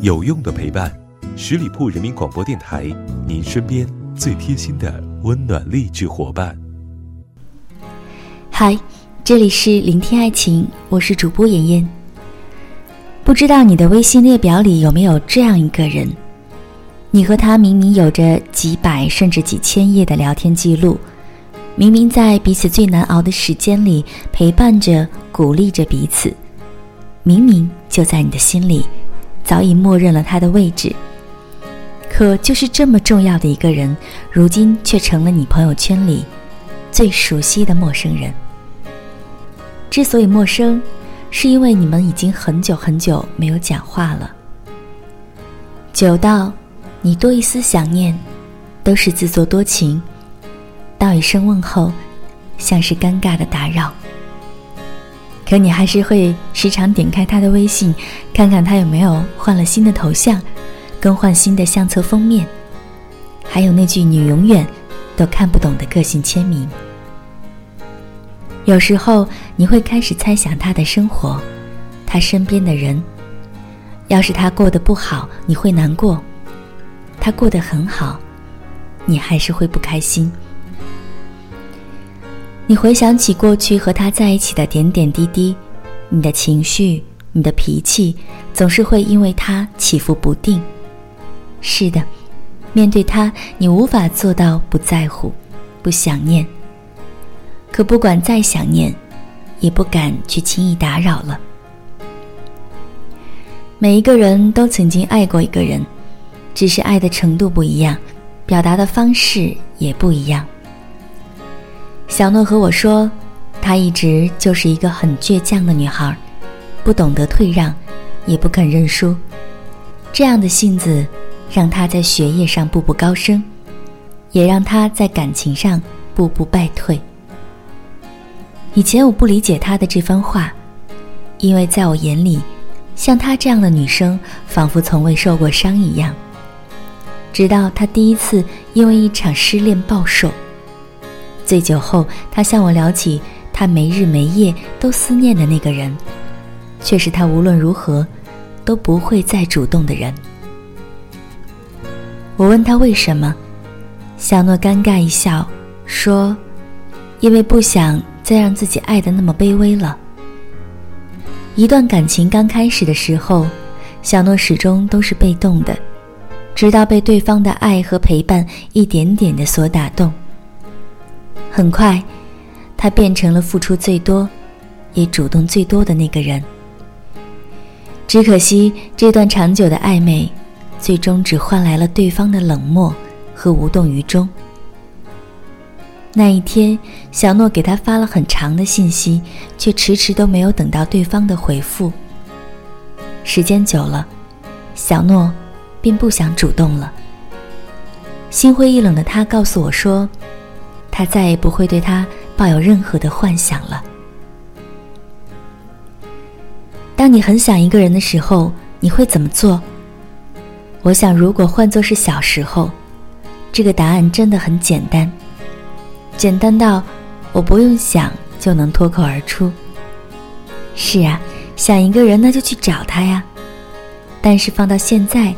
有用的陪伴，十里铺人民广播电台，您身边最贴心的温暖励志伙伴。嗨，这里是聆听爱情，我是主播妍妍。不知道你的微信列表里有没有这样一个人？你和他明明有着几百甚至几千页的聊天记录，明明在彼此最难熬的时间里陪伴着、鼓励着彼此，明明就在你的心里。早已默认了他的位置，可就是这么重要的一个人，如今却成了你朋友圈里最熟悉的陌生人。之所以陌生，是因为你们已经很久很久没有讲话了，久到你多一丝想念，都是自作多情；道一声问候，像是尴尬的打扰。可你还是会时常点开他的微信，看看他有没有换了新的头像，更换新的相册封面，还有那句你永远都看不懂的个性签名。有时候你会开始猜想他的生活，他身边的人。要是他过得不好，你会难过；他过得很好，你还是会不开心。你回想起过去和他在一起的点点滴滴，你的情绪、你的脾气，总是会因为他起伏不定。是的，面对他，你无法做到不在乎、不想念。可不管再想念，也不敢去轻易打扰了。每一个人都曾经爱过一个人，只是爱的程度不一样，表达的方式也不一样。小诺和我说，她一直就是一个很倔强的女孩，不懂得退让，也不肯认输。这样的性子，让她在学业上步步高升，也让她在感情上步步败退。以前我不理解她的这番话，因为在我眼里，像她这样的女生，仿佛从未受过伤一样。直到她第一次因为一场失恋暴瘦。醉酒后，他向我聊起他没日没夜都思念的那个人，却是他无论如何都不会再主动的人。我问他为什么，小诺尴尬一笑，说：“因为不想再让自己爱的那么卑微了。”一段感情刚开始的时候，小诺始终都是被动的，直到被对方的爱和陪伴一点点的所打动。很快，他变成了付出最多，也主动最多的那个人。只可惜，这段长久的暧昧，最终只换来了对方的冷漠和无动于衷。那一天，小诺给他发了很长的信息，却迟迟都没有等到对方的回复。时间久了，小诺便不想主动了。心灰意冷的他告诉我说。他再也不会对他抱有任何的幻想了。当你很想一个人的时候，你会怎么做？我想，如果换作是小时候，这个答案真的很简单，简单到我不用想就能脱口而出。是啊，想一个人那就去找他呀。但是放到现在，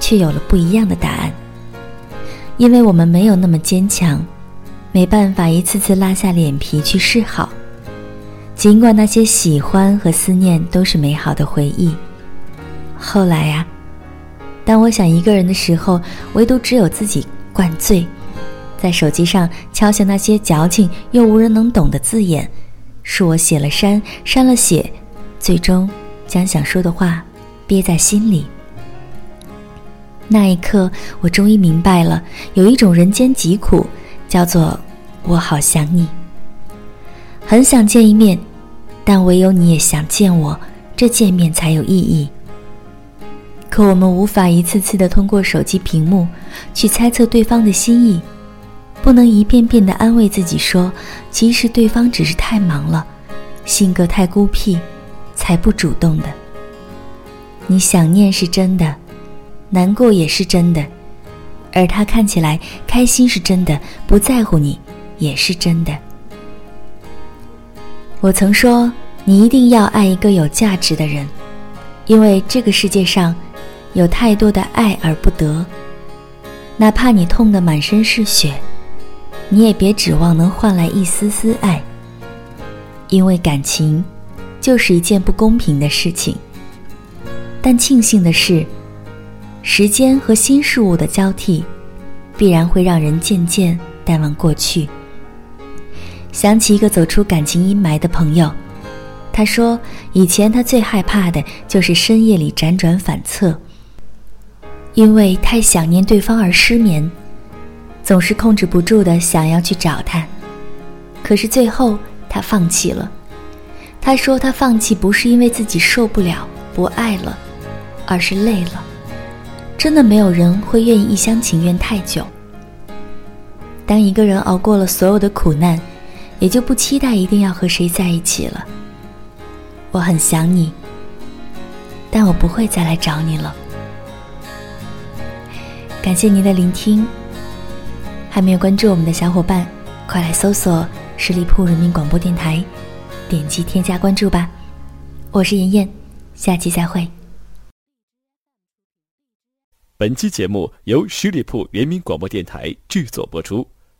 却有了不一样的答案，因为我们没有那么坚强。没办法一次次拉下脸皮去示好，尽管那些喜欢和思念都是美好的回忆。后来呀，当我想一个人的时候，唯独只有自己灌醉，在手机上敲下那些矫情又无人能懂的字眼，是我写了删，删了写，最终将想说的话憋在心里。那一刻，我终于明白了，有一种人间疾苦。叫做我好想你，很想见一面，但唯有你也想见我，这见面才有意义。可我们无法一次次的通过手机屏幕去猜测对方的心意，不能一遍遍的安慰自己说，其实对方只是太忙了，性格太孤僻，才不主动的。你想念是真的，难过也是真的。而他看起来开心是真的，不在乎你也是真的。我曾说，你一定要爱一个有价值的人，因为这个世界上有太多的爱而不得。哪怕你痛得满身是血，你也别指望能换来一丝丝爱。因为感情，就是一件不公平的事情。但庆幸的是，时间和新事物的交替，必然会让人渐渐淡忘过去。想起一个走出感情阴霾的朋友，他说：“以前他最害怕的就是深夜里辗转反侧，因为太想念对方而失眠，总是控制不住的想要去找他。可是最后他放弃了。他说他放弃不是因为自己受不了、不爱了，而是累了。真的没有人会愿意一厢情愿太久。当一个人熬过了所有的苦难。”也就不期待一定要和谁在一起了。我很想你，但我不会再来找你了。感谢您的聆听。还没有关注我们的小伙伴，快来搜索十里铺人民广播电台，点击添加关注吧。我是妍妍，下期再会。本期节目由十里铺人民广播电台制作播出。